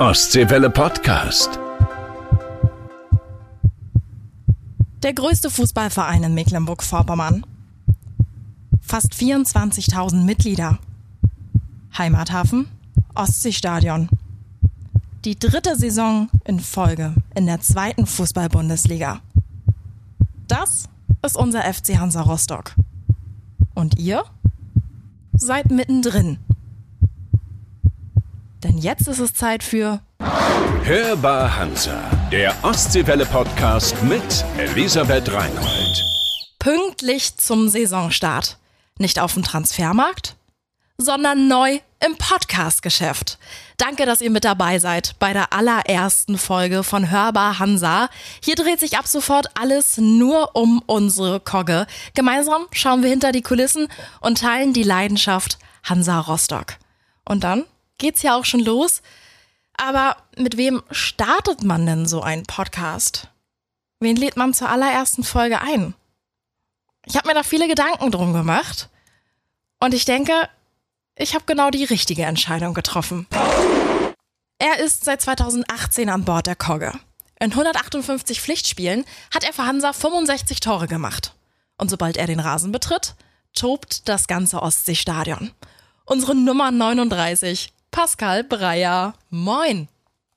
Ostseewelle Podcast. Der größte Fußballverein in Mecklenburg-Vorpommern. Fast 24.000 Mitglieder. Heimathafen, Ostseestadion. Die dritte Saison in Folge in der zweiten Fußball-Bundesliga. Das ist unser FC Hansa Rostock. Und ihr seid mittendrin. Denn jetzt ist es Zeit für Hörbar Hansa, der Ostseewelle Podcast mit Elisabeth Reinhold. pünktlich zum Saisonstart. Nicht auf dem Transfermarkt, sondern neu im Podcast-Geschäft. Danke, dass ihr mit dabei seid bei der allerersten Folge von Hörbar Hansa. Hier dreht sich ab sofort alles nur um unsere Kogge. Gemeinsam schauen wir hinter die Kulissen und teilen die Leidenschaft Hansa Rostock. Und dann geht's ja auch schon los. Aber mit wem startet man denn so einen Podcast? Wen lädt man zur allerersten Folge ein? Ich habe mir da viele Gedanken drum gemacht und ich denke, ich habe genau die richtige Entscheidung getroffen. Er ist seit 2018 an Bord der Kogge. In 158 Pflichtspielen hat er für Hansa 65 Tore gemacht. Und sobald er den Rasen betritt, tobt das ganze Ostseestadion. Unsere Nummer 39, Pascal Breyer. Moin.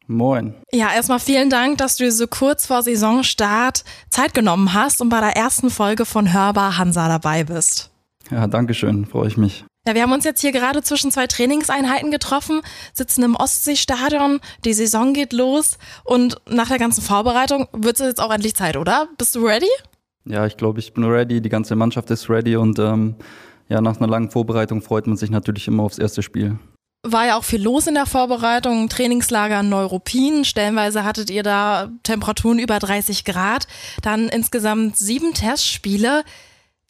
Moin. Ja, erstmal vielen Dank, dass du dir so kurz vor Saisonstart Zeit genommen hast und bei der ersten Folge von Hörbar Hansa dabei bist. Ja, danke schön, freue ich mich. Ja, wir haben uns jetzt hier gerade zwischen zwei Trainingseinheiten getroffen, sitzen im Ostseestadion, die Saison geht los und nach der ganzen Vorbereitung wird es jetzt auch endlich Zeit, oder? Bist du ready? Ja, ich glaube, ich bin ready, die ganze Mannschaft ist ready und ähm, ja, nach einer langen Vorbereitung freut man sich natürlich immer aufs erste Spiel. War ja auch viel los in der Vorbereitung, Trainingslager in Neuruppin, stellenweise hattet ihr da Temperaturen über 30 Grad, dann insgesamt sieben Testspiele.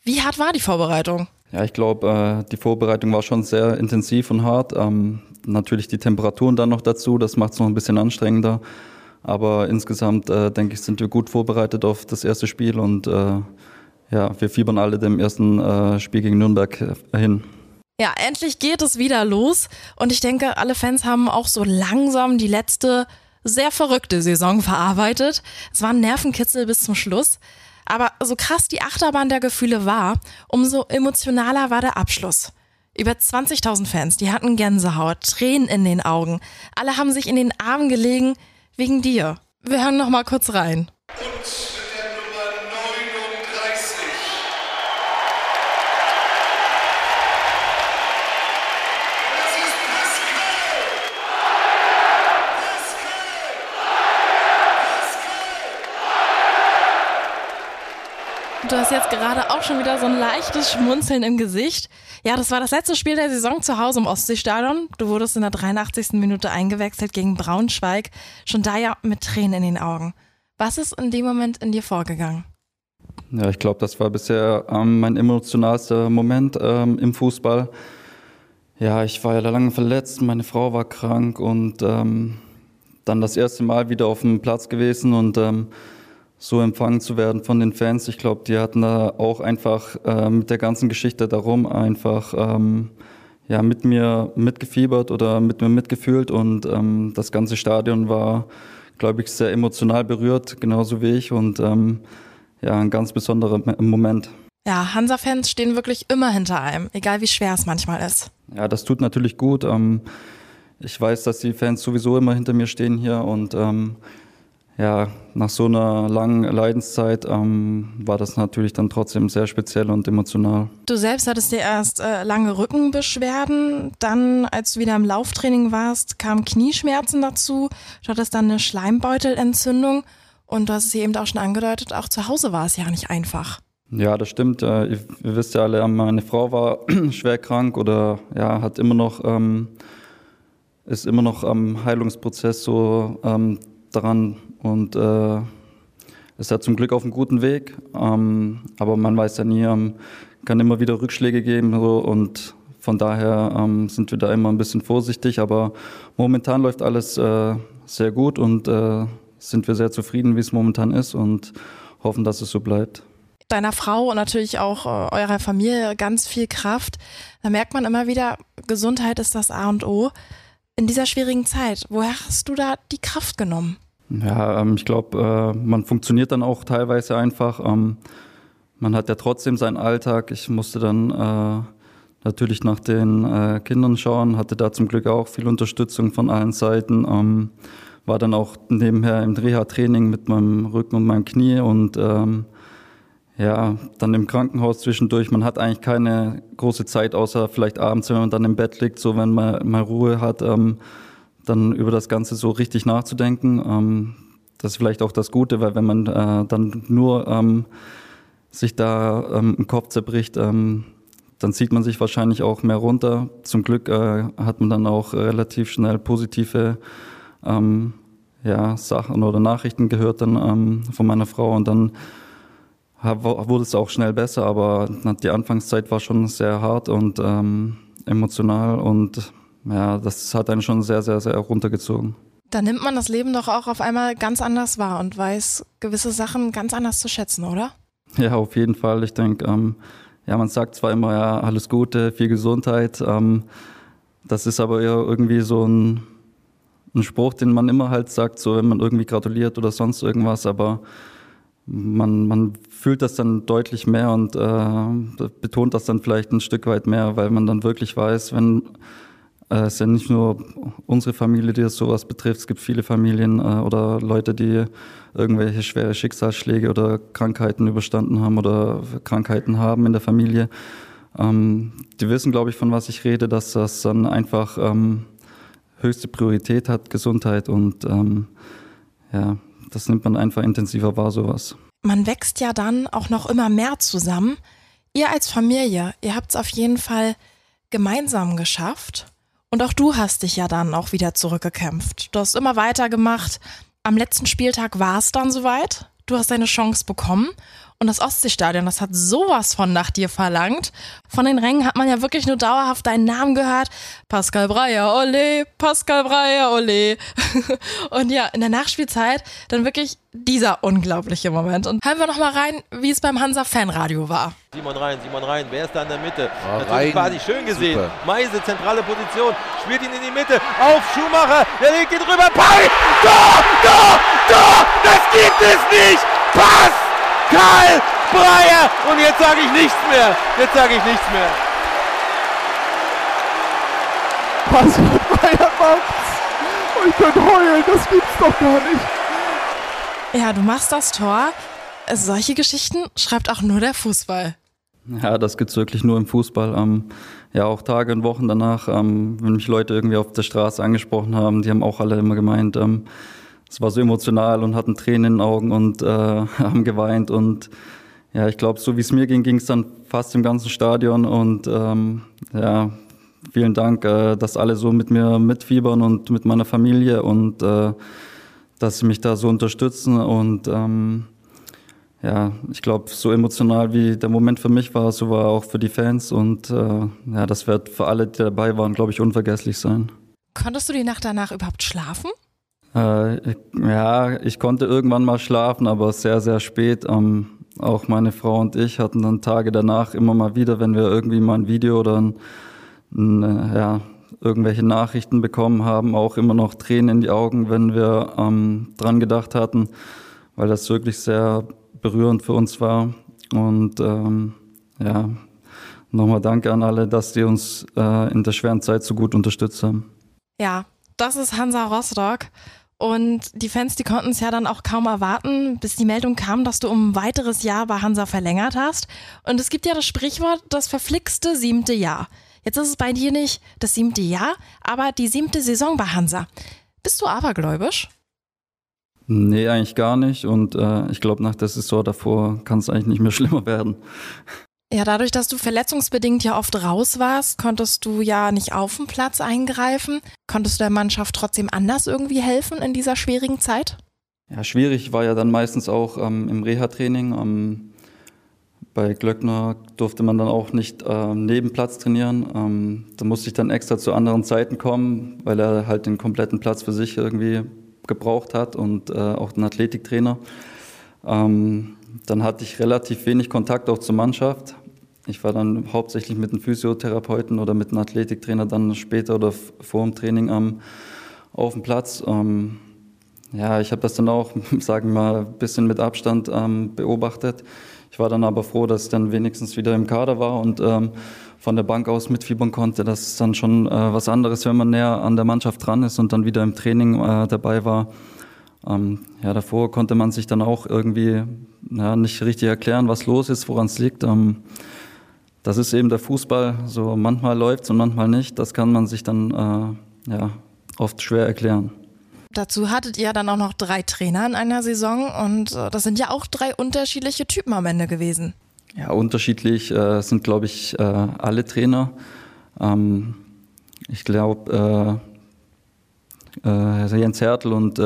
Wie hart war die Vorbereitung? Ja, ich glaube, äh, die Vorbereitung war schon sehr intensiv und hart. Ähm, natürlich die Temperaturen dann noch dazu, das macht es noch ein bisschen anstrengender. Aber insgesamt, äh, denke ich, sind wir gut vorbereitet auf das erste Spiel und äh, ja, wir fiebern alle dem ersten Spiel gegen Nürnberg hin. Ja, endlich geht es wieder los und ich denke, alle Fans haben auch so langsam die letzte sehr verrückte Saison verarbeitet. Es war ein Nervenkitzel bis zum Schluss. Aber so krass die Achterbahn der Gefühle war, umso emotionaler war der Abschluss. Über 20.000 Fans, die hatten Gänsehaut, Tränen in den Augen. Alle haben sich in den Arm gelegen wegen dir. Wir hören noch mal kurz rein. Du hast jetzt gerade auch schon wieder so ein leichtes Schmunzeln im Gesicht. Ja, das war das letzte Spiel der Saison zu Hause im Ostseestadion. Du wurdest in der 83. Minute eingewechselt gegen Braunschweig. Schon da ja mit Tränen in den Augen. Was ist in dem Moment in dir vorgegangen? Ja, ich glaube, das war bisher ähm, mein emotionalster Moment ähm, im Fußball. Ja, ich war ja lange verletzt, meine Frau war krank und ähm, dann das erste Mal wieder auf dem Platz gewesen und ähm, so empfangen zu werden von den Fans. Ich glaube, die hatten da auch einfach äh, mit der ganzen Geschichte darum einfach ähm, ja, mit mir mitgefiebert oder mit mir mitgefühlt und ähm, das ganze Stadion war, glaube ich, sehr emotional berührt, genauso wie ich und ähm, ja, ein ganz besonderer Me- Moment. Ja, Hansa-Fans stehen wirklich immer hinter einem, egal wie schwer es manchmal ist. Ja, das tut natürlich gut. Ähm, ich weiß, dass die Fans sowieso immer hinter mir stehen hier und ähm, ja, nach so einer langen Leidenszeit ähm, war das natürlich dann trotzdem sehr speziell und emotional. Du selbst hattest dir erst äh, lange Rückenbeschwerden, dann, als du wieder im Lauftraining warst, kamen Knieschmerzen dazu, du hattest dann eine Schleimbeutelentzündung und du hast es eben auch schon angedeutet, auch zu Hause war es ja nicht einfach. Ja, das stimmt. Äh, ihr, ihr wisst ja alle, meine Frau war schwer krank oder ja, hat immer noch, ähm, ist immer noch am Heilungsprozess so ähm, dran und äh, ist ja zum Glück auf einem guten Weg. Ähm, aber man weiß ja nie, ähm, kann immer wieder Rückschläge geben so, und von daher ähm, sind wir da immer ein bisschen vorsichtig. Aber momentan läuft alles äh, sehr gut und äh, sind wir sehr zufrieden, wie es momentan ist und hoffen, dass es so bleibt deiner Frau und natürlich auch äh, eurer Familie ganz viel Kraft. Da merkt man immer wieder, Gesundheit ist das A und O. in dieser schwierigen Zeit, woher hast du da die Kraft genommen? Ja, ähm, ich glaube, äh, man funktioniert dann auch teilweise einfach. Ähm, man hat ja trotzdem seinen Alltag. Ich musste dann äh, natürlich nach den äh, Kindern schauen, hatte da zum Glück auch viel Unterstützung von allen Seiten. Ähm, war dann auch nebenher im Reha-Training mit meinem Rücken und meinem Knie und ja, dann im Krankenhaus zwischendurch. Man hat eigentlich keine große Zeit, außer vielleicht abends, wenn man dann im Bett liegt, so wenn man mal Ruhe hat, ähm, dann über das Ganze so richtig nachzudenken. Ähm, das ist vielleicht auch das Gute, weil wenn man äh, dann nur ähm, sich da ähm, im Kopf zerbricht, ähm, dann zieht man sich wahrscheinlich auch mehr runter. Zum Glück äh, hat man dann auch relativ schnell positive ähm, ja, Sachen oder Nachrichten gehört dann ähm, von meiner Frau und dann hab, wurde es auch schnell besser, aber die Anfangszeit war schon sehr hart und ähm, emotional und ja, das hat einen schon sehr, sehr, sehr runtergezogen. Da nimmt man das Leben doch auch auf einmal ganz anders wahr und weiß gewisse Sachen ganz anders zu schätzen, oder? Ja, auf jeden Fall. Ich denke, ähm, ja, man sagt zwar immer, ja, alles Gute, viel Gesundheit. Ähm, das ist aber eher irgendwie so ein, ein Spruch, den man immer halt sagt, so wenn man irgendwie gratuliert oder sonst irgendwas, aber man, man fühlt das dann deutlich mehr und äh, betont das dann vielleicht ein Stück weit mehr, weil man dann wirklich weiß, wenn es ist ja nicht nur unsere Familie, die sowas betrifft. Es gibt viele Familien äh, oder Leute, die irgendwelche schwere Schicksalsschläge oder Krankheiten überstanden haben oder Krankheiten haben in der Familie. Ähm, die wissen, glaube ich, von was ich rede, dass das dann einfach ähm, höchste Priorität hat, Gesundheit und ähm, ja, das nimmt man einfach intensiver wahr, sowas. Man wächst ja dann auch noch immer mehr zusammen. Ihr als Familie, ihr habt es auf jeden Fall gemeinsam geschafft. Und auch du hast dich ja dann auch wieder zurückgekämpft. Du hast immer weitergemacht. Am letzten Spieltag war es dann soweit. Du hast deine Chance bekommen und das Ostseestadion, das hat sowas von nach dir verlangt. Von den Rängen hat man ja wirklich nur dauerhaft deinen Namen gehört. Pascal Breyer, ole, Pascal Breyer, ole. und ja, in der Nachspielzeit dann wirklich dieser unglaubliche Moment. Und hören wir nochmal rein, wie es beim Hansa Fanradio war. Simon rein, Simon rein. Wer ist da in der Mitte? Oh, Natürlich quasi schön gesehen. Super. Meise, zentrale Position. Spielt ihn in die Mitte. Auf Schumacher. Der legt ihn drüber. Pai! Tor! Tor! Tor! Das gibt es nicht! Pass! Karl Breyer. Und jetzt sage ich nichts mehr. Jetzt sage ich nichts mehr. Pascal Breyer macht's. Und ich kann heulen. Das gibt's doch gar nicht. Ja, du machst das Tor. Solche Geschichten schreibt auch nur der Fußball. Ja, das gibt's wirklich nur im Fußball. Ähm, ja, auch Tage und Wochen danach, ähm, wenn mich Leute irgendwie auf der Straße angesprochen haben, die haben auch alle immer gemeint, ähm, es war so emotional und hatten Tränen in den Augen und äh, haben geweint. Und ja, ich glaube, so wie es mir ging, ging es dann fast im ganzen Stadion. Und ähm, ja, vielen Dank, äh, dass alle so mit mir mitfiebern und mit meiner Familie und äh, dass sie mich da so unterstützen. Und ähm, ja, ich glaube, so emotional wie der Moment für mich war, so war auch für die Fans. Und äh, ja, das wird für alle, die dabei waren, glaube ich, unvergesslich sein. Konntest du die Nacht danach überhaupt schlafen? Äh, ja, ich konnte irgendwann mal schlafen, aber sehr, sehr spät. Ähm, auch meine Frau und ich hatten dann Tage danach immer mal wieder, wenn wir irgendwie mal ein Video oder ein, ein, äh, ja, irgendwelche Nachrichten bekommen haben, auch immer noch Tränen in die Augen, wenn wir ähm, dran gedacht hatten, weil das wirklich sehr berührend für uns war. Und ähm, ja, nochmal danke an alle, dass die uns äh, in der schweren Zeit so gut unterstützt haben. Ja, das ist Hansa Rostock. Und die Fans, die konnten es ja dann auch kaum erwarten, bis die Meldung kam, dass du um ein weiteres Jahr bei Hansa verlängert hast. Und es gibt ja das Sprichwort, das verflixte siebte Jahr. Jetzt ist es bei dir nicht das siebte Jahr, aber die siebte Saison bei Hansa. Bist du abergläubisch? Nee, eigentlich gar nicht. Und äh, ich glaube, nach der Saison davor kann es eigentlich nicht mehr schlimmer werden. Ja, dadurch, dass du verletzungsbedingt ja oft raus warst, konntest du ja nicht auf dem Platz eingreifen. Konntest du der Mannschaft trotzdem anders irgendwie helfen in dieser schwierigen Zeit? Ja, schwierig war ja dann meistens auch ähm, im Reha-Training. Ähm, bei Glöckner durfte man dann auch nicht ähm, neben Platz trainieren. Ähm, da musste ich dann extra zu anderen Zeiten kommen, weil er halt den kompletten Platz für sich irgendwie gebraucht hat und äh, auch den Athletiktrainer. Ähm, dann hatte ich relativ wenig Kontakt auch zur Mannschaft Ich war dann hauptsächlich mit einem Physiotherapeuten oder mit einem Athletiktrainer dann später oder vor dem Training am, auf dem Platz. Ähm, ja, ich habe das dann auch, sagen wir mal, ein bisschen mit Abstand ähm, beobachtet. Ich war dann aber froh, dass ich dann wenigstens wieder im Kader war und ähm, von der Bank aus mitfiebern konnte. Das ist dann schon äh, was anderes, wenn man näher an der Mannschaft dran ist und dann wieder im Training äh, dabei war. Ähm, ja, davor konnte man sich dann auch irgendwie ja, nicht richtig erklären, was los ist, woran es liegt. Ähm, das ist eben der Fußball. So manchmal läuft es und manchmal nicht. Das kann man sich dann äh, ja, oft schwer erklären. Dazu hattet ihr dann auch noch drei Trainer in einer Saison und äh, das sind ja auch drei unterschiedliche Typen am Ende gewesen. Ja, unterschiedlich äh, sind, glaube ich, äh, alle Trainer. Ähm, ich glaube, äh, äh, Jens Hertel und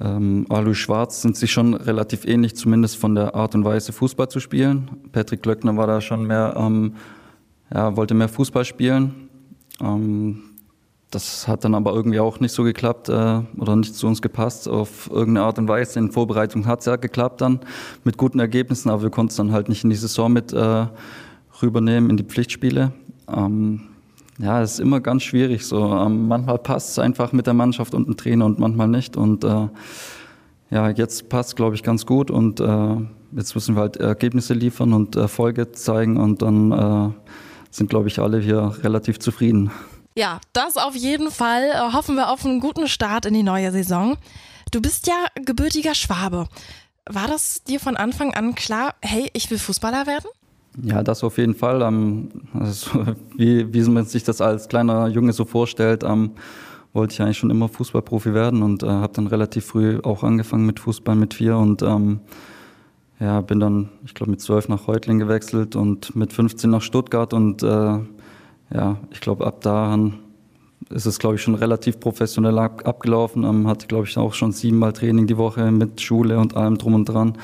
ähm, Alu Schwarz sind sich schon relativ ähnlich, zumindest von der Art und Weise Fußball zu spielen. Patrick Glöckner war da schon mehr, ähm, ja, wollte mehr Fußball spielen. Ähm, das hat dann aber irgendwie auch nicht so geklappt äh, oder nicht zu uns gepasst auf irgendeine Art und Weise. In Vorbereitung hat es ja geklappt dann mit guten Ergebnissen, aber wir konnten es dann halt nicht in die Saison mit äh, rübernehmen in die Pflichtspiele. Ähm, ja, es ist immer ganz schwierig. So, ähm, manchmal passt es einfach mit der Mannschaft und dem Trainer und manchmal nicht. Und äh, ja, jetzt passt es, glaube ich, ganz gut und äh, jetzt müssen wir halt Ergebnisse liefern und Erfolge zeigen und dann äh, sind, glaube ich, alle hier relativ zufrieden. Ja, das auf jeden Fall. Äh, hoffen wir auf einen guten Start in die neue Saison. Du bist ja gebürtiger Schwabe. War das dir von Anfang an klar, hey, ich will Fußballer werden? Ja, das auf jeden Fall. Ähm, also, wie, wie man sich das als kleiner Junge so vorstellt, ähm, wollte ich eigentlich schon immer Fußballprofi werden und äh, habe dann relativ früh auch angefangen mit Fußball mit vier und ähm, ja, bin dann, ich glaube, mit zwölf nach Reutling gewechselt und mit 15 nach Stuttgart und äh, ja, ich glaube, ab daran ist es, glaube ich, schon relativ professionell ab, abgelaufen. Ähm, hatte, glaube ich, auch schon siebenmal Training die Woche mit Schule und allem drum und dran.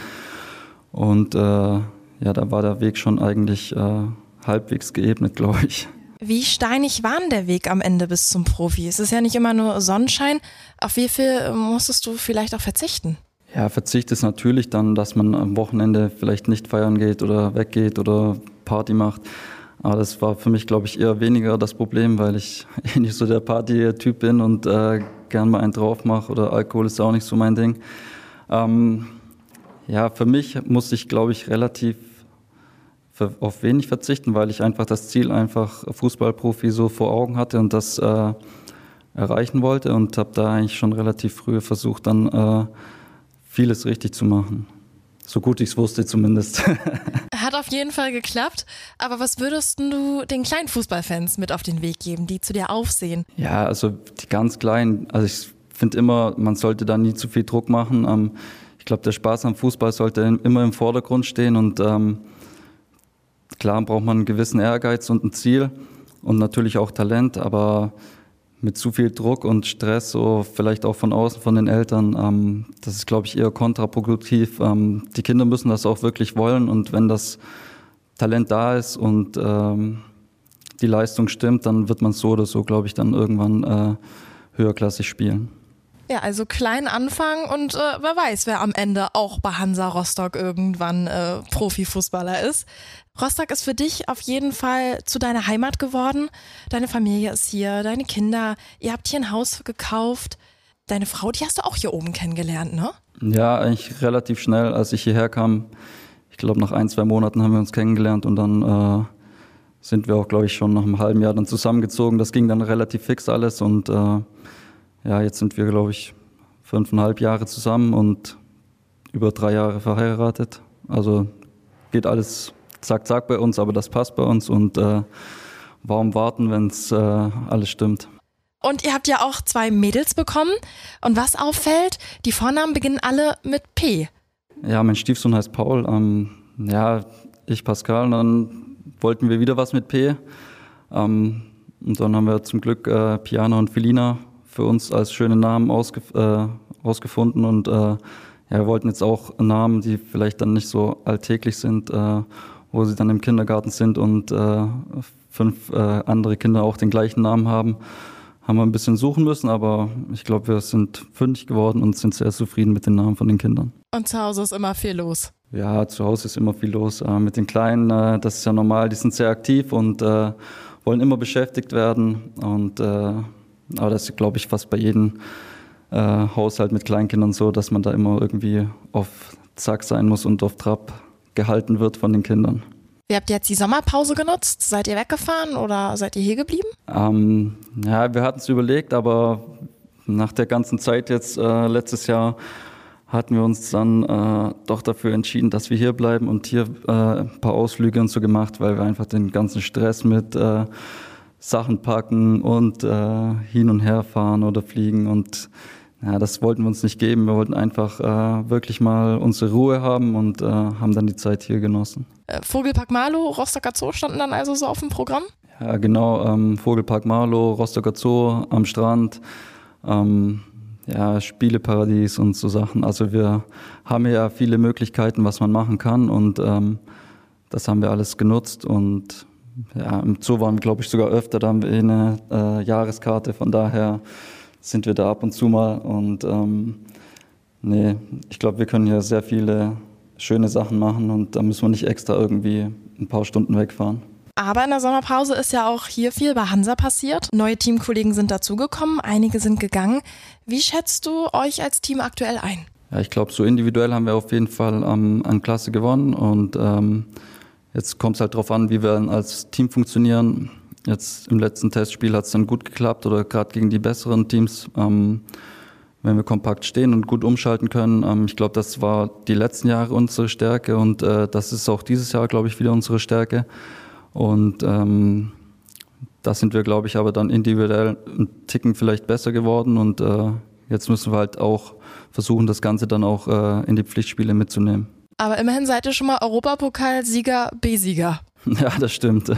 Und äh, ja, da war der Weg schon eigentlich äh, halbwegs geebnet, glaube ich. Wie steinig war denn der Weg am Ende bis zum Profi? Es ist ja nicht immer nur Sonnenschein. Auf wie viel musstest du vielleicht auch verzichten? Ja, Verzicht ist natürlich dann, dass man am Wochenende vielleicht nicht feiern geht oder weggeht oder Party macht. Aber das war für mich, glaube ich, eher weniger das Problem, weil ich eh nicht so der Party-Typ bin und äh, gern mal einen drauf mache oder Alkohol ist auch nicht so mein Ding. Ähm, ja, für mich musste ich, glaube ich, relativ auf wenig verzichten, weil ich einfach das Ziel einfach Fußballprofi so vor Augen hatte und das äh, erreichen wollte und habe da eigentlich schon relativ früh versucht, dann äh, vieles richtig zu machen. So gut ich es wusste zumindest. Hat auf jeden Fall geklappt. Aber was würdest du den kleinen Fußballfans mit auf den Weg geben, die zu dir aufsehen? Ja, also die ganz Kleinen. Also ich finde immer, man sollte da nie zu viel Druck machen. Ähm, ich glaube, der Spaß am Fußball sollte immer im Vordergrund stehen. Und ähm, klar braucht man einen gewissen Ehrgeiz und ein Ziel und natürlich auch Talent. Aber mit zu viel Druck und Stress, so vielleicht auch von außen von den Eltern, ähm, das ist, glaube ich, eher kontraproduktiv. Ähm, die Kinder müssen das auch wirklich wollen und wenn das Talent da ist und ähm, die Leistung stimmt, dann wird man so oder so, glaube ich, dann irgendwann äh, höherklassig spielen. Ja, also klein anfangen und äh, wer weiß, wer am Ende auch bei Hansa Rostock irgendwann äh, Profifußballer ist. Rostock ist für dich auf jeden Fall zu deiner Heimat geworden. Deine Familie ist hier, deine Kinder, ihr habt hier ein Haus gekauft. Deine Frau, die hast du auch hier oben kennengelernt, ne? Ja, eigentlich relativ schnell, als ich hierher kam. Ich glaube, nach ein, zwei Monaten haben wir uns kennengelernt und dann äh, sind wir auch, glaube ich, schon nach einem halben Jahr dann zusammengezogen. Das ging dann relativ fix alles und äh, ja, jetzt sind wir, glaube ich, fünfeinhalb Jahre zusammen und über drei Jahre verheiratet. Also geht alles zack, zack bei uns, aber das passt bei uns und äh, warum warten, wenn es äh, alles stimmt. Und ihr habt ja auch zwei Mädels bekommen. Und was auffällt, die Vornamen beginnen alle mit P. Ja, mein Stiefsohn heißt Paul. Ähm, ja, ich Pascal. Und dann wollten wir wieder was mit P. Ähm, und dann haben wir zum Glück äh, Piana und Felina für uns als schöne Namen ausgef äh, ausgefunden. Und äh, ja, wir wollten jetzt auch Namen, die vielleicht dann nicht so alltäglich sind, äh, wo sie dann im Kindergarten sind und äh, fünf äh, andere Kinder auch den gleichen Namen haben, haben wir ein bisschen suchen müssen, aber ich glaube, wir sind fündig geworden und sind sehr zufrieden mit den Namen von den Kindern. Und zu Hause ist immer viel los. Ja, zu Hause ist immer viel los. Äh, mit den Kleinen, äh, das ist ja normal, die sind sehr aktiv und äh, wollen immer beschäftigt werden. Und, aber das ist, glaube ich, fast bei jedem äh, Haushalt mit Kleinkindern so, dass man da immer irgendwie auf Zack sein muss und auf Trab gehalten wird von den Kindern. Wie habt ihr jetzt die Sommerpause genutzt? Seid ihr weggefahren oder seid ihr hier geblieben? Ähm, ja, wir hatten es überlegt, aber nach der ganzen Zeit jetzt äh, letztes Jahr hatten wir uns dann äh, doch dafür entschieden, dass wir hier bleiben und hier äh, ein paar Ausflüge und so gemacht, weil wir einfach den ganzen Stress mit äh, Sachen packen und äh, hin und her fahren oder fliegen und ja, das wollten wir uns nicht geben. Wir wollten einfach äh, wirklich mal unsere Ruhe haben und äh, haben dann die Zeit hier genossen. Äh, Vogelpark Marlow, Rostocker Zoo standen dann also so auf dem Programm? Ja, genau. Ähm, Vogelpark Marlow, Rostocker Zoo am Strand. Ähm, ja, Spieleparadies und so Sachen. Also wir haben ja viele Möglichkeiten, was man machen kann und ähm, das haben wir alles genutzt und ja, im Zoo waren wir, glaube ich, sogar öfter, da haben wir eine äh, Jahreskarte, von daher sind wir da ab und zu mal und ähm, nee, ich glaube, wir können hier sehr viele schöne Sachen machen und da müssen wir nicht extra irgendwie ein paar Stunden wegfahren. Aber in der Sommerpause ist ja auch hier viel bei Hansa passiert. Neue Teamkollegen sind dazugekommen, einige sind gegangen. Wie schätzt du euch als Team aktuell ein? Ja, ich glaube, so individuell haben wir auf jeden Fall ähm, an Klasse gewonnen und ähm, jetzt kommt es halt darauf an, wie wir als Team funktionieren. Jetzt im letzten Testspiel hat es dann gut geklappt oder gerade gegen die besseren Teams. Ähm, wenn wir kompakt stehen und gut umschalten können. Ähm, ich glaube, das war die letzten Jahre unsere Stärke und äh, das ist auch dieses Jahr, glaube ich, wieder unsere Stärke. Und ähm, da sind wir, glaube ich, aber dann individuell einen Ticken vielleicht besser geworden und äh, jetzt müssen wir halt auch versuchen, das Ganze dann auch äh, in die Pflichtspiele mitzunehmen. Aber immerhin seid ihr schon mal Europapokalsieger, B-Sieger. Ja, das stimmt.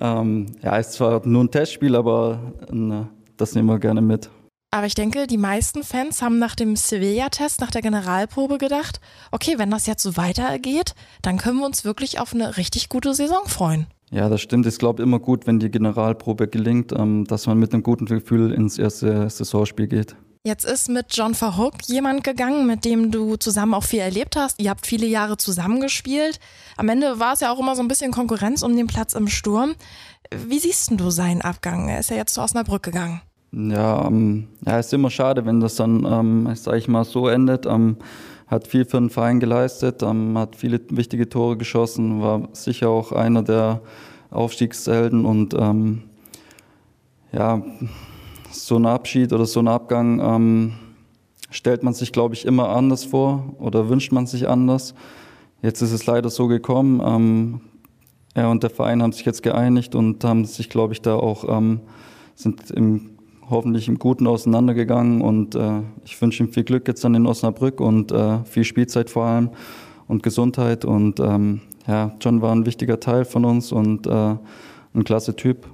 ähm, ja, ist zwar nur ein Testspiel, aber äh, das nehmen wir gerne mit. Aber ich denke, die meisten Fans haben nach dem Sevilla-Test, nach der Generalprobe gedacht, okay, wenn das jetzt so weitergeht, dann können wir uns wirklich auf eine richtig gute Saison freuen. Ja, das stimmt. Ich glaube immer gut, wenn die Generalprobe gelingt, ähm, dass man mit einem guten Gefühl ins erste Saisonspiel geht. Jetzt ist mit John Verhoek jemand gegangen, mit dem du zusammen auch viel erlebt hast. Ihr habt viele Jahre zusammengespielt. Am Ende war es ja auch immer so ein bisschen Konkurrenz um den Platz im Sturm. Wie siehst du seinen Abgang? Er ist ja jetzt zu Osnabrück gegangen. Ja, ähm, ja, ist immer schade, wenn das dann, ähm, sag ich mal, so endet. Ähm, hat viel für den Verein geleistet, ähm, hat viele wichtige Tore geschossen, war sicher auch einer der Aufstiegshelden und ähm, ja, so ein Abschied oder so ein Abgang ähm, stellt man sich, glaube ich, immer anders vor oder wünscht man sich anders. Jetzt ist es leider so gekommen. Ähm, er und der Verein haben sich jetzt geeinigt und haben sich, glaube ich, da auch ähm, sind im hoffentlich im Guten auseinandergegangen und äh, ich wünsche ihm viel Glück jetzt dann in Osnabrück und äh, viel Spielzeit vor allem und Gesundheit und ähm, ja, John war ein wichtiger Teil von uns und äh, ein klasse Typ.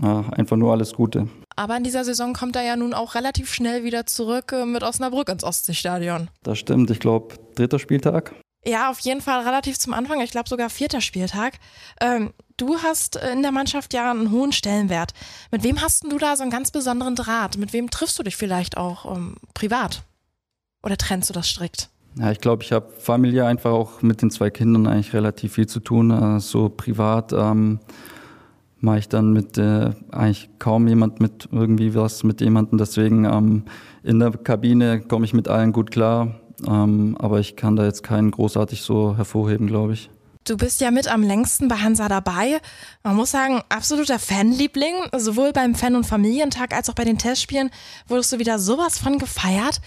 Einfach nur alles Gute. Aber in dieser Saison kommt er ja nun auch relativ schnell wieder zurück äh, mit Osnabrück ins Ostseestadion. Das stimmt, ich glaube, dritter Spieltag. Ja, auf jeden Fall relativ zum Anfang. Ich glaube sogar vierter Spieltag. Ähm, du hast in der Mannschaft ja einen hohen Stellenwert. Mit wem hast du da so einen ganz besonderen Draht? Mit wem triffst du dich vielleicht auch ähm, privat? Oder trennst du das strikt? Ja, ich glaube, ich habe familiär einfach auch mit den zwei Kindern eigentlich relativ viel zu tun. Äh, so privat ähm, mache ich dann mit äh, eigentlich kaum jemand mit irgendwie was mit jemandem. Deswegen ähm, in der Kabine komme ich mit allen gut klar. Ähm, aber ich kann da jetzt keinen großartig so hervorheben, glaube ich. Du bist ja mit am längsten bei Hansa dabei. Man muss sagen, absoluter Fanliebling. Sowohl beim Fan- und Familientag als auch bei den Testspielen wurdest du wieder sowas von gefeiert.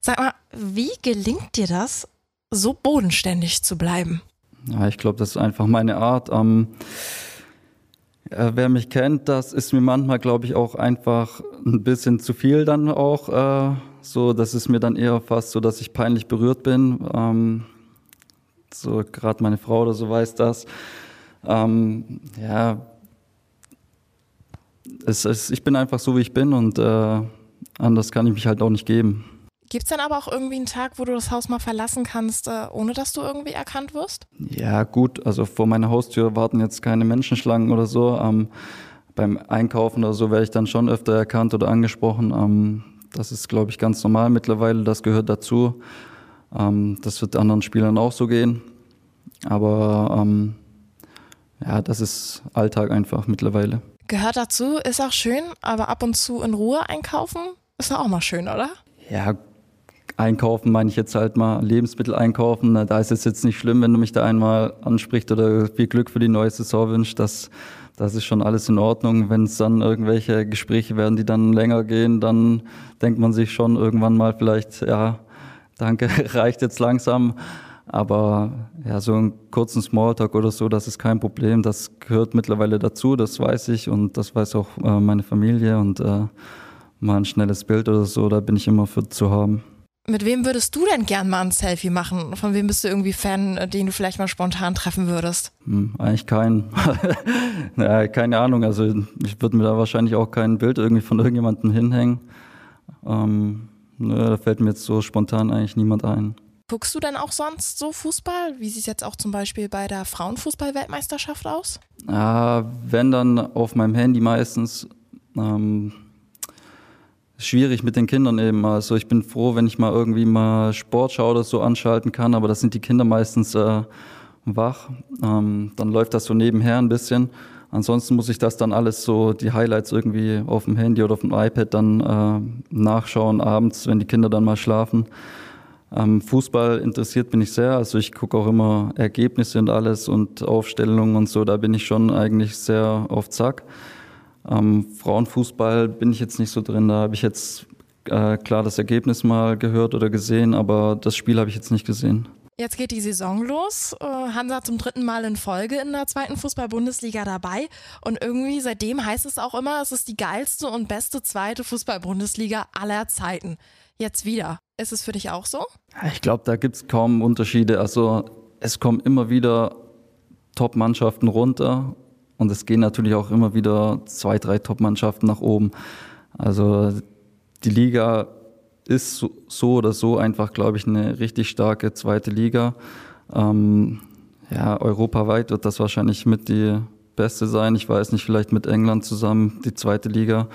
Sag mal, wie gelingt dir das, so bodenständig zu bleiben? Ja, ich glaube, das ist einfach meine Art. Ähm, äh, wer mich kennt, das ist mir manchmal, glaube ich, auch einfach ein bisschen zu viel dann auch. Äh, so, das ist mir dann eher fast so, dass ich peinlich berührt bin. Ähm, so gerade meine Frau oder so weiß das. Ähm, ja, es, es, ich bin einfach so, wie ich bin und äh, anders kann ich mich halt auch nicht geben. Gibt es dann aber auch irgendwie einen Tag, wo du das Haus mal verlassen kannst, äh, ohne dass du irgendwie erkannt wirst? Ja, gut. Also vor meiner Haustür warten jetzt keine Menschenschlangen oder so. Ähm, beim Einkaufen oder so werde ich dann schon öfter erkannt oder angesprochen. Ähm, das ist, glaube ich, ganz normal mittlerweile. Das gehört dazu. Ähm, das wird anderen Spielern auch so gehen. Aber ähm, ja, das ist Alltag einfach mittlerweile. Gehört dazu, ist auch schön, aber ab und zu in Ruhe einkaufen ist auch mal schön, oder? Ja, einkaufen meine ich jetzt halt mal Lebensmittel einkaufen. Da ist es jetzt nicht schlimm, wenn du mich da einmal ansprichst oder viel Glück für die neue Saison wünschst. Das, das ist schon alles in Ordnung. Wenn es dann irgendwelche Gespräche werden, die dann länger gehen, dann denkt man sich schon irgendwann mal vielleicht, ja, danke, reicht jetzt langsam. Aber ja, so einen kurzen Smalltalk oder so, das ist kein Problem. Das gehört mittlerweile dazu, das weiß ich und das weiß auch äh, meine Familie und äh, mal ein schnelles Bild oder so, da bin ich immer für zu haben. Mit wem würdest du denn gern mal ein Selfie machen? Von wem bist du irgendwie Fan, den du vielleicht mal spontan treffen würdest? Hm, eigentlich keinen. ja, keine Ahnung. Also ich würde mir da wahrscheinlich auch kein Bild irgendwie von irgendjemandem hinhängen. Ähm, nö, da fällt mir jetzt so spontan eigentlich niemand ein. Guckst du dann auch sonst so Fußball? Wie sieht es jetzt auch zum Beispiel bei der Frauenfußball-Weltmeisterschaft aus? Ja, wenn dann auf meinem Handy meistens. Ähm, schwierig mit den Kindern eben. Also ich bin froh, wenn ich mal irgendwie mal Sportschau oder so anschalten kann, aber das sind die Kinder meistens äh, wach. Ähm, dann läuft das so nebenher ein bisschen. Ansonsten muss ich das dann alles so, die Highlights irgendwie auf dem Handy oder auf dem iPad dann äh, nachschauen abends, wenn die Kinder dann mal schlafen. Ähm, Fußball interessiert bin ich sehr, also ich gucke auch immer Ergebnisse und alles und Aufstellungen und so, da bin ich schon eigentlich sehr auf Zack. Ähm, Frauenfußball bin ich jetzt nicht so drin. Da habe ich jetzt äh, klar das Ergebnis mal gehört oder gesehen, aber das Spiel habe ich jetzt nicht gesehen. Jetzt geht die Saison los. Äh, Hansa zum dritten Mal in Folge in der zweiten Fußball-Bundesliga dabei. Und irgendwie seitdem heißt es auch immer, es ist die geilste und beste zweite Fußball-Bundesliga aller Zeiten. Jetzt wieder. Ist es für dich auch so? Ich glaube, da gibt es kaum Unterschiede. Also es kommen immer wieder Top-Mannschaften runter und es gehen natürlich auch immer wieder zwei, drei Top-Mannschaften nach oben. Also die Liga ist so, oder so einfach, glaube ich, eine richtig starke zweite Liga. Ähm, ja, europaweit wird das wahrscheinlich mit die beste sein. Ich weiß nicht, vielleicht mit England zusammen die zweite Liga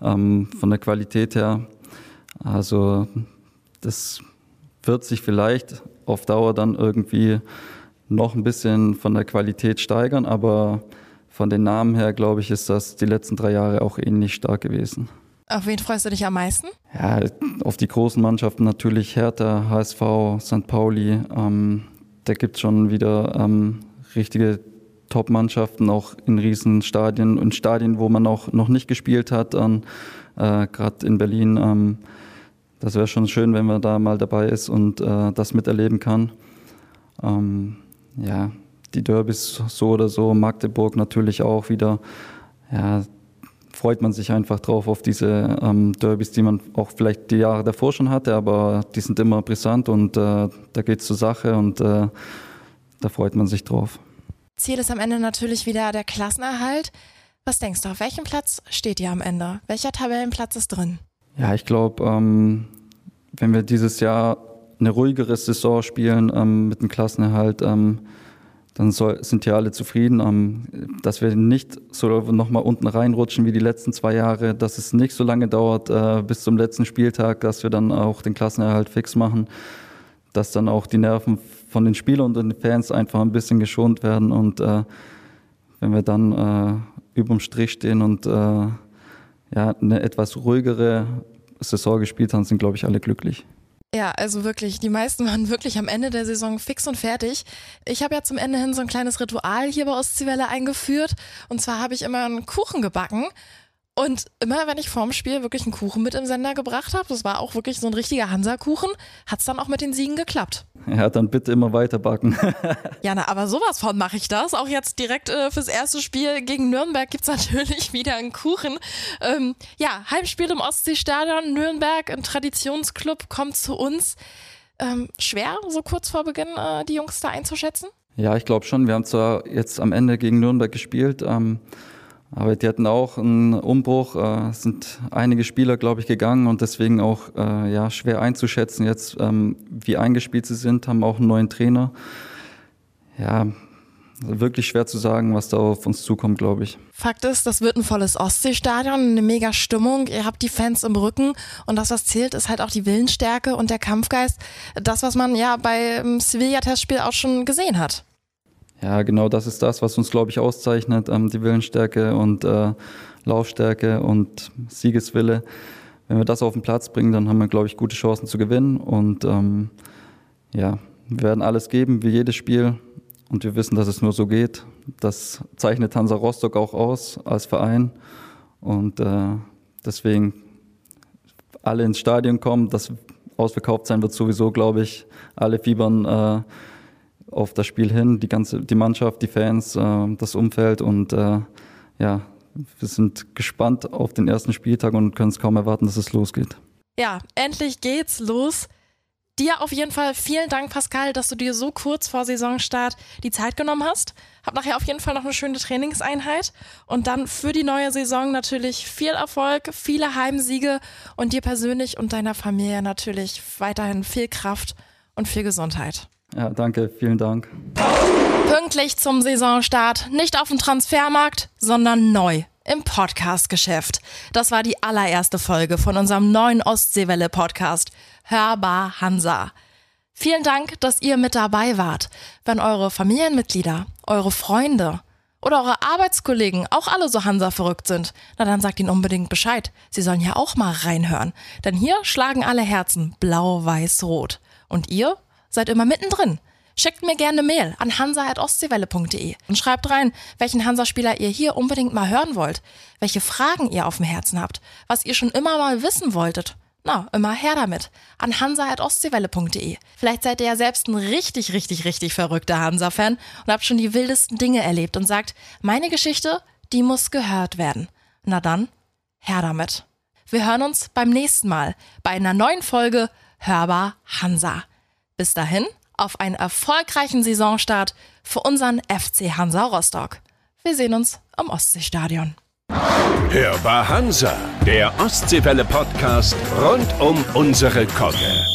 ähm, von der Qualität her. Also das wird sich vielleicht auf Dauer dann irgendwie noch ein bisschen von der Qualität steigern, aber von den Namen her, glaube ich, ist das die letzten drei Jahre auch ähnlich stark gewesen. Auf wen freust du dich am meisten? Ja, auf die großen Mannschaften natürlich Hertha, HSV, St. Pauli. Ähm, da gibt es schon wieder ähm, richtige Top-Mannschaften, auch in Riesenstadien und Stadien, wo man auch noch nicht gespielt hat, äh, gerade in Berlin. Ähm, das wäre schon schön, wenn man da mal dabei ist und äh, das miterleben kann. Ähm, ja, die Derbys so oder so, Magdeburg natürlich auch wieder. Ja, freut man sich einfach drauf auf diese ähm, Derbys, die man auch vielleicht die Jahre davor schon hatte, aber die sind immer brisant und äh, da geht es zur Sache und äh, da freut man sich drauf. Ziel ist am Ende natürlich wieder der Klassenerhalt. Was denkst du, auf welchem Platz steht ihr am Ende? Welcher Tabellenplatz ist drin? Ja, ich glaube, ähm, wenn wir dieses Jahr eine ruhigere Saison spielen ähm, mit dem Klassenerhalt, ähm, dann soll, sind ja alle zufrieden, ähm, dass wir nicht so nochmal unten reinrutschen wie die letzten zwei Jahre, dass es nicht so lange dauert äh, bis zum letzten Spieltag, dass wir dann auch den Klassenerhalt fix machen, dass dann auch die Nerven von den Spielern und den Fans einfach ein bisschen geschont werden und äh, wenn wir dann äh, überm Strich stehen und äh, ja, eine etwas ruhigere Saison gespielt haben, sind, glaube ich, alle glücklich. Ja, also wirklich, die meisten waren wirklich am Ende der Saison fix und fertig. Ich habe ja zum Ende hin so ein kleines Ritual hier bei Ostseewelle eingeführt. Und zwar habe ich immer einen Kuchen gebacken und immer, wenn ich vorm Spiel wirklich einen Kuchen mit im Sender gebracht habe, das war auch wirklich so ein richtiger Hansa-Kuchen, hat es dann auch mit den Siegen geklappt. Ja, dann bitte immer weiter backen. ja, na, aber sowas von mache ich das. Auch jetzt direkt äh, fürs erste Spiel gegen Nürnberg gibt es natürlich wieder einen Kuchen. Ähm, ja, Heimspiel im Ostseestadion, Nürnberg, ein Traditionsclub, kommt zu uns. Ähm, schwer, so kurz vor Beginn äh, die Jungs da einzuschätzen? Ja, ich glaube schon. Wir haben zwar jetzt am Ende gegen Nürnberg gespielt. Ähm aber die hatten auch einen Umbruch, äh, sind einige Spieler, glaube ich, gegangen und deswegen auch äh, ja, schwer einzuschätzen jetzt, ähm, wie eingespielt sie sind, haben auch einen neuen Trainer. Ja, wirklich schwer zu sagen, was da auf uns zukommt, glaube ich. Fakt ist, das wird ein volles Ostseestadion, eine mega Stimmung. Ihr habt die Fans im Rücken und das, was zählt, ist halt auch die Willensstärke und der Kampfgeist. Das, was man ja beim Sevilla-Testspiel auch schon gesehen hat. Ja, genau das ist das, was uns, glaube ich, auszeichnet. Ähm, die Willensstärke und äh, Laufstärke und Siegeswille. Wenn wir das auf den Platz bringen, dann haben wir, glaube ich, gute Chancen zu gewinnen. Und ähm, ja, wir werden alles geben, wie jedes Spiel. Und wir wissen, dass es nur so geht. Das zeichnet Hansa Rostock auch aus als Verein. Und äh, deswegen alle ins Stadion kommen. Das ausverkauft sein wird sowieso, glaube ich. Alle fiebern äh, auf das Spiel hin, die ganze, die Mannschaft, die Fans, äh, das Umfeld und äh, ja, wir sind gespannt auf den ersten Spieltag und können es kaum erwarten, dass es losgeht. Ja, endlich geht's los. Dir auf jeden Fall vielen Dank, Pascal, dass du dir so kurz vor Saisonstart die Zeit genommen hast. Hab nachher auf jeden Fall noch eine schöne Trainingseinheit und dann für die neue Saison natürlich viel Erfolg, viele Heimsiege und dir persönlich und deiner Familie natürlich weiterhin viel Kraft und viel Gesundheit. Ja, danke, vielen Dank. Pünktlich zum Saisonstart, nicht auf dem Transfermarkt, sondern neu im Podcast-Geschäft. Das war die allererste Folge von unserem neuen Ostseewelle-Podcast Hörbar Hansa. Vielen Dank, dass ihr mit dabei wart. Wenn eure Familienmitglieder, eure Freunde oder eure Arbeitskollegen auch alle so Hansa verrückt sind, na dann sagt ihnen unbedingt Bescheid. Sie sollen ja auch mal reinhören. Denn hier schlagen alle Herzen blau, weiß, rot. Und ihr seid immer mittendrin. Schickt mir gerne eine Mail an hansa.ostseewelle.de und schreibt rein, welchen Hansa-Spieler ihr hier unbedingt mal hören wollt, welche Fragen ihr auf dem Herzen habt, was ihr schon immer mal wissen wolltet. Na, immer her damit. An hansa.ostseewelle.de. Vielleicht seid ihr ja selbst ein richtig, richtig, richtig verrückter Hansa-Fan und habt schon die wildesten Dinge erlebt und sagt, meine Geschichte, die muss gehört werden. Na dann, her damit. Wir hören uns beim nächsten Mal bei einer neuen Folge Hörbar Hansa. Bis dahin auf einen erfolgreichen Saisonstart für unseren FC Hansa Rostock. Wir sehen uns am Ostseestadion. Hörbar Hansa, der Ostseewelle-Podcast rund um unsere Kogge.